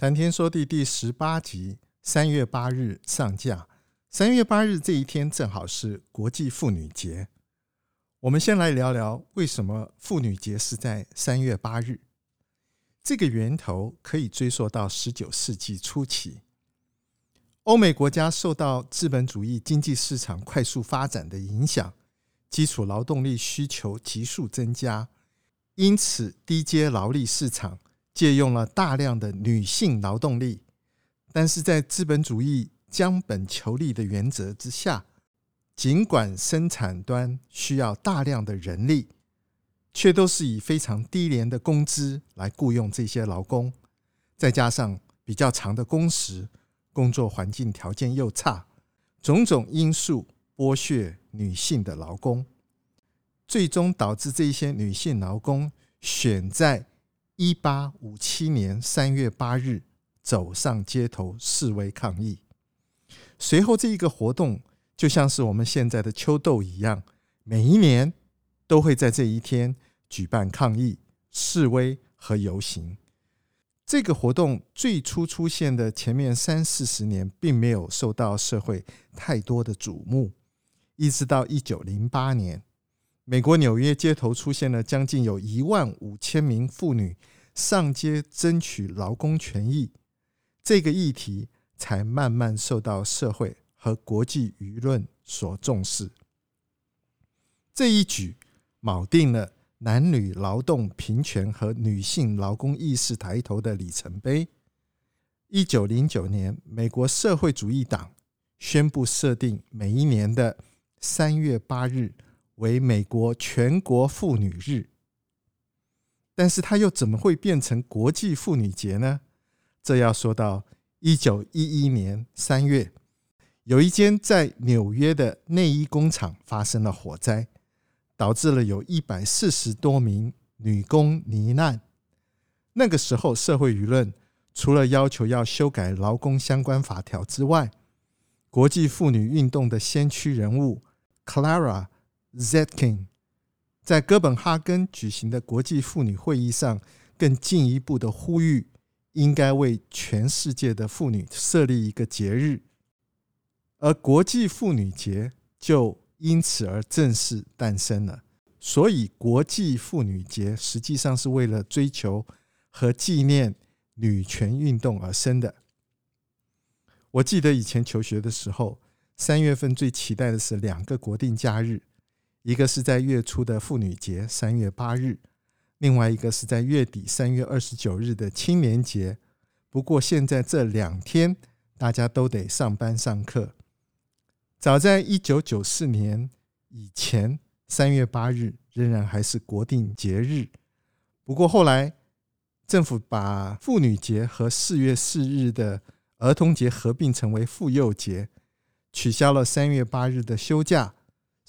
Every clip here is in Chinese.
谈天说地第十八集，三月八日上架。三月八日这一天正好是国际妇女节。我们先来聊聊为什么妇女节是在三月八日。这个源头可以追溯到十九世纪初期。欧美国家受到资本主义经济市场快速发展的影响，基础劳动力需求急速增加，因此低阶劳力市场。借用了大量的女性劳动力，但是在资本主义将本求利的原则之下，尽管生产端需要大量的人力，却都是以非常低廉的工资来雇佣这些劳工，再加上比较长的工时，工作环境条件又差，种种因素剥削女性的劳工，最终导致这些女性劳工选在。一八五七年三月八日，走上街头示威抗议。随后，这一个活动就像是我们现在的秋斗一样，每一年都会在这一天举办抗议、示威和游行。这个活动最初出现的前面三四十年，并没有受到社会太多的瞩目，一直到一九零八年。美国纽约街头出现了将近有一万五千名妇女上街争取劳工权益，这个议题才慢慢受到社会和国际舆论所重视。这一举铆定了男女劳动平权和女性劳工意识抬头的里程碑。一九零九年，美国社会主义党宣布设定每一年的三月八日。为美国全国妇女日，但是它又怎么会变成国际妇女节呢？这要说到一九一一年三月，有一间在纽约的内衣工厂发生了火灾，导致了有一百四十多名女工罹难。那个时候，社会舆论除了要求要修改劳工相关法条之外，国际妇女运动的先驱人物 Clara。Zetkin 在哥本哈根举行的国际妇女会议上，更进一步的呼吁，应该为全世界的妇女设立一个节日，而国际妇女节就因此而正式诞生了。所以，国际妇女节实际上是为了追求和纪念女权运动而生的。我记得以前求学的时候，三月份最期待的是两个国定假日。一个是在月初的妇女节，三月八日；另外一个是在月底三月二十九日的青年节。不过现在这两天大家都得上班上课。早在一九九四年以前，三月八日仍然还是国定节日。不过后来政府把妇女节和四月四日的儿童节合并成为妇幼节，取消了三月八日的休假。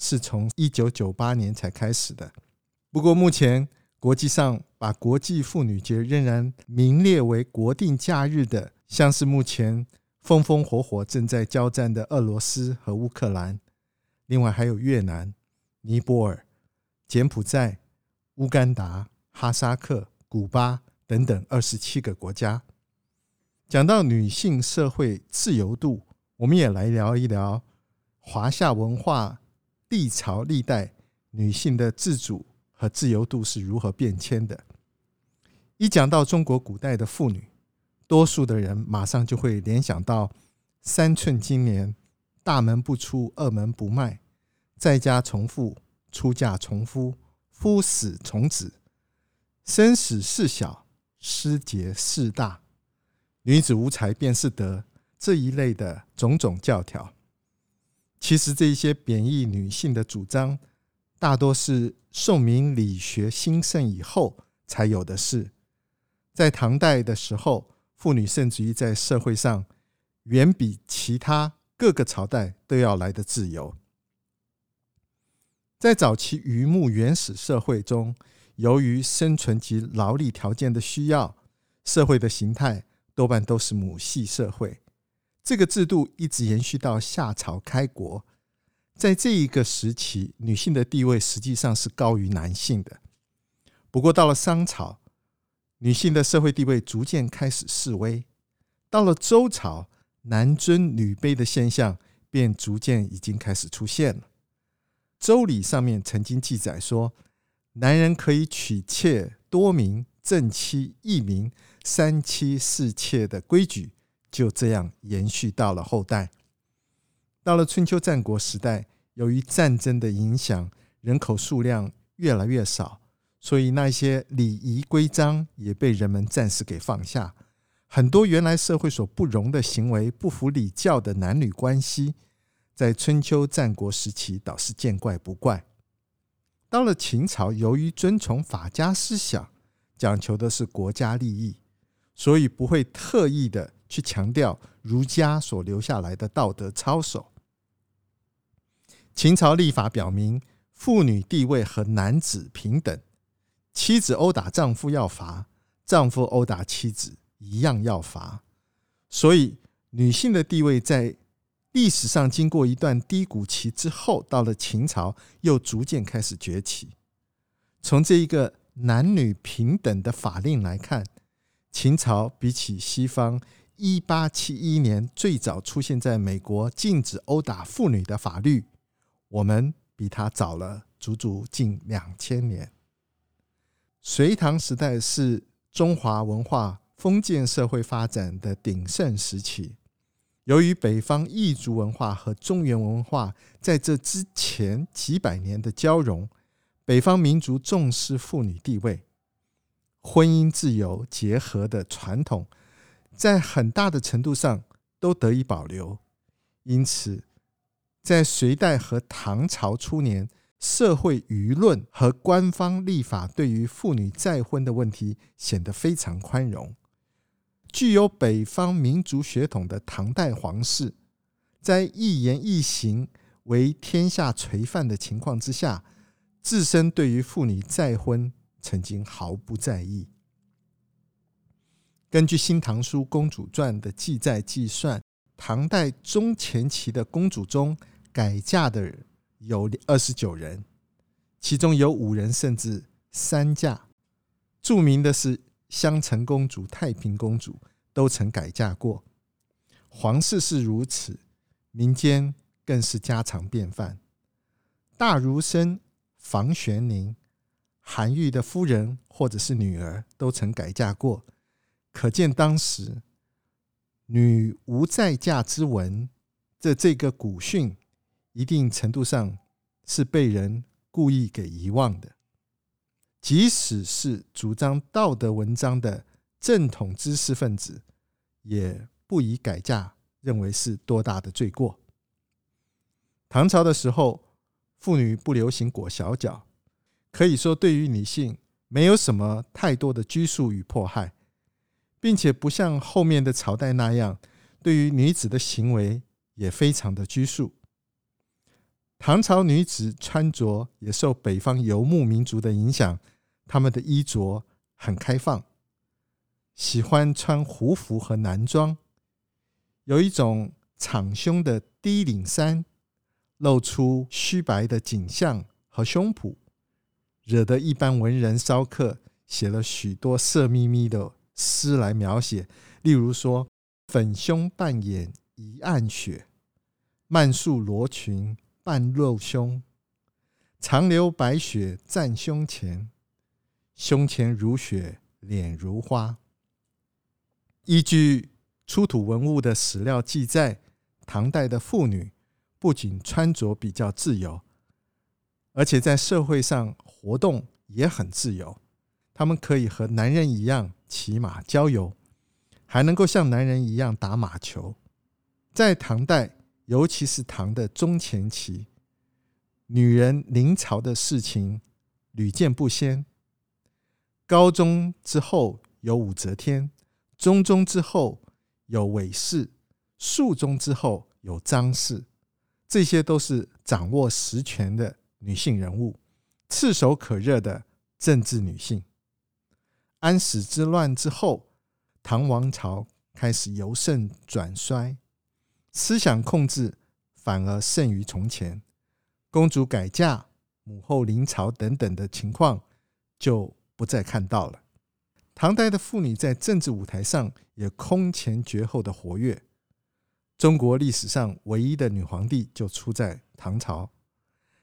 是从一九九八年才开始的。不过目前国际上把国际妇女节仍然名列为国定假日的，像是目前风风火火正在交战的俄罗斯和乌克兰，另外还有越南、尼泊尔、柬埔寨、乌干达、哈萨克、古巴等等二十七个国家。讲到女性社会自由度，我们也来聊一聊华夏文化。历朝历代女性的自主和自由度是如何变迁的？一讲到中国古代的妇女，多数的人马上就会联想到三寸金莲、大门不出、二门不迈、在家从父、出嫁从夫、夫死从子、生死事小、失节事大、女子无才便是德这一类的种种教条。其实这些贬抑女性的主张，大多是宋明理学兴盛以后才有的事。在唐代的时候，妇女甚至于在社会上远比其他各个朝代都要来得自由。在早期渔牧原始社会中，由于生存及劳力条件的需要，社会的形态多半都是母系社会。这个制度一直延续到夏朝开国。在这一个时期，女性的地位实际上是高于男性的。不过到了商朝，女性的社会地位逐渐开始式微。到了周朝，男尊女卑的现象便逐渐已经开始出现了。《周礼》上面曾经记载说，男人可以娶妾多名、正妻一名、三妻四妾的规矩，就这样延续到了后代。到了春秋战国时代，由于战争的影响，人口数量越来越少，所以那些礼仪规章也被人们暂时给放下。很多原来社会所不容的行为，不符礼教的男女关系，在春秋战国时期倒是见怪不怪。到了秦朝，由于遵从法家思想，讲求的是国家利益，所以不会特意的去强调儒家所留下来的道德操守。秦朝立法表明，妇女地位和男子平等，妻子殴打丈夫要罚，丈夫殴打妻子。一样要罚，所以女性的地位在历史上经过一段低谷期之后，到了秦朝又逐渐开始崛起。从这一个男女平等的法令来看，秦朝比起西方一八七一年最早出现在美国禁止殴打妇女的法律，我们比他早了足足近两千年。隋唐时代是中华文化。封建社会发展的鼎盛时期，由于北方异族文化和中原文化在这之前几百年的交融，北方民族重视妇女地位、婚姻自由结合的传统，在很大的程度上都得以保留。因此，在隋代和唐朝初年，社会舆论和官方立法对于妇女再婚的问题显得非常宽容。具有北方民族血统的唐代皇室，在一言一行为天下垂范的情况之下，自身对于妇女再婚曾经毫不在意。根据《新唐书公主传》的记载计算，唐代中前期的公主中改嫁的有二十九人，其中有五人甚至三嫁。著名的是。襄城公主、太平公主都曾改嫁过，皇室是如此，民间更是家常便饭。大儒生房玄龄、韩愈的夫人或者是女儿都曾改嫁过，可见当时“女无再嫁之文”这这个古训，一定程度上是被人故意给遗忘的。即使是主张道德文章的正统知识分子，也不以改嫁认为是多大的罪过。唐朝的时候，妇女不流行裹小脚，可以说对于女性没有什么太多的拘束与迫害，并且不像后面的朝代那样，对于女子的行为也非常的拘束。唐朝女子穿着也受北方游牧民族的影响。他们的衣着很开放，喜欢穿胡服和男装，有一种敞胸的低领衫，露出虚白的颈项和胸脯，惹得一般文人骚客写了许多色眯眯的诗来描写。例如说：“粉胸半掩一暗雪，漫束罗裙半露胸，长流白雪占胸前。”胸前如雪，脸如花。依据出土文物的史料记载，唐代的妇女不仅穿着比较自由，而且在社会上活动也很自由。她们可以和男人一样骑马郊游，还能够像男人一样打马球。在唐代，尤其是唐的中前期，女人临朝的事情屡见不鲜。高宗之后有武则天，中宗之后有韦氏，肃宗之后有张氏，这些都是掌握实权的女性人物，炙手可热的政治女性。安史之乱之后，唐王朝开始由盛转衰，思想控制反而胜于从前，公主改嫁、母后临朝等等的情况就不再看到了。唐代的妇女在政治舞台上也空前绝后的活跃。中国历史上唯一的女皇帝就出在唐朝，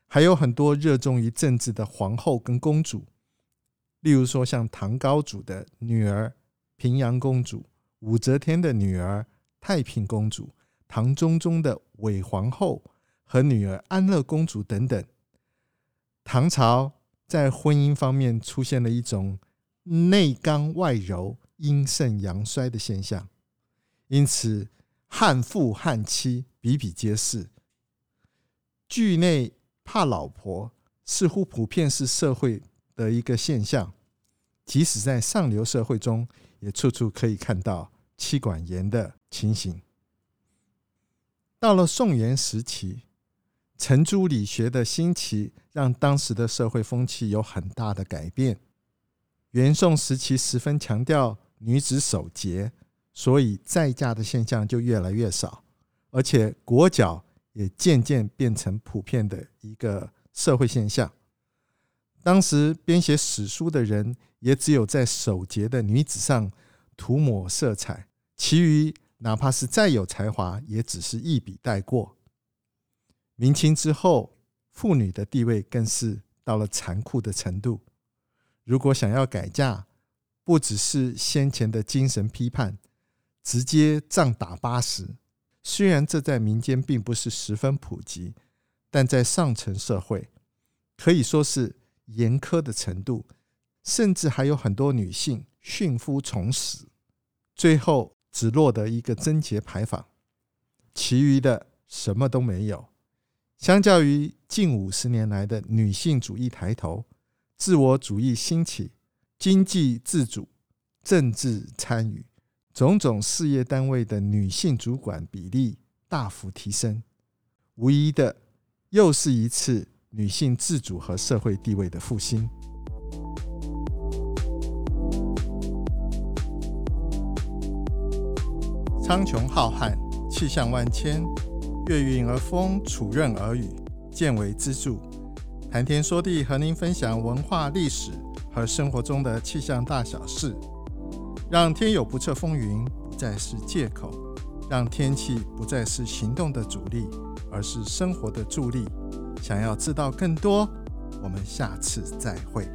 还有很多热衷于政治的皇后跟公主。例如说，像唐高祖的女儿平阳公主、武则天的女儿太平公主、唐中宗的韦皇后和女儿安乐公主等等。唐朝在婚姻方面出现了一种内刚外柔、阴盛阳衰的现象，因此悍妇悍妻比比皆是。惧内怕老婆，似乎普遍是社会的一个现象。即使在上流社会中，也处处可以看到妻管严的情形。到了宋元时期，程朱理学的兴起，让当时的社会风气有很大的改变。元宋时期十分强调女子守节，所以再嫁的现象就越来越少，而且裹脚也渐渐变成普遍的一个社会现象。当时编写史书的人，也只有在守节的女子上涂抹色彩，其余哪怕是再有才华，也只是一笔带过。明清之后，妇女的地位更是到了残酷的程度。如果想要改嫁，不只是先前的精神批判，直接杖打八十。虽然这在民间并不是十分普及，但在上层社会可以说是。严苛的程度，甚至还有很多女性殉夫从死，最后只落得一个贞节牌坊，其余的什么都没有。相较于近五十年来的女性主义抬头、自我主义兴起、经济自主、政治参与、种种事业单位的女性主管比例大幅提升，无疑的又是一次。女性自主和社会地位的复兴。苍穹浩瀚，气象万千，月晕而风，础润而雨，见微知著。谈天说地，和您分享文化、历史和生活中的气象大小事，让天有不测风云不再是借口，让天气不再是行动的阻力，而是生活的助力。想要知道更多，我们下次再会。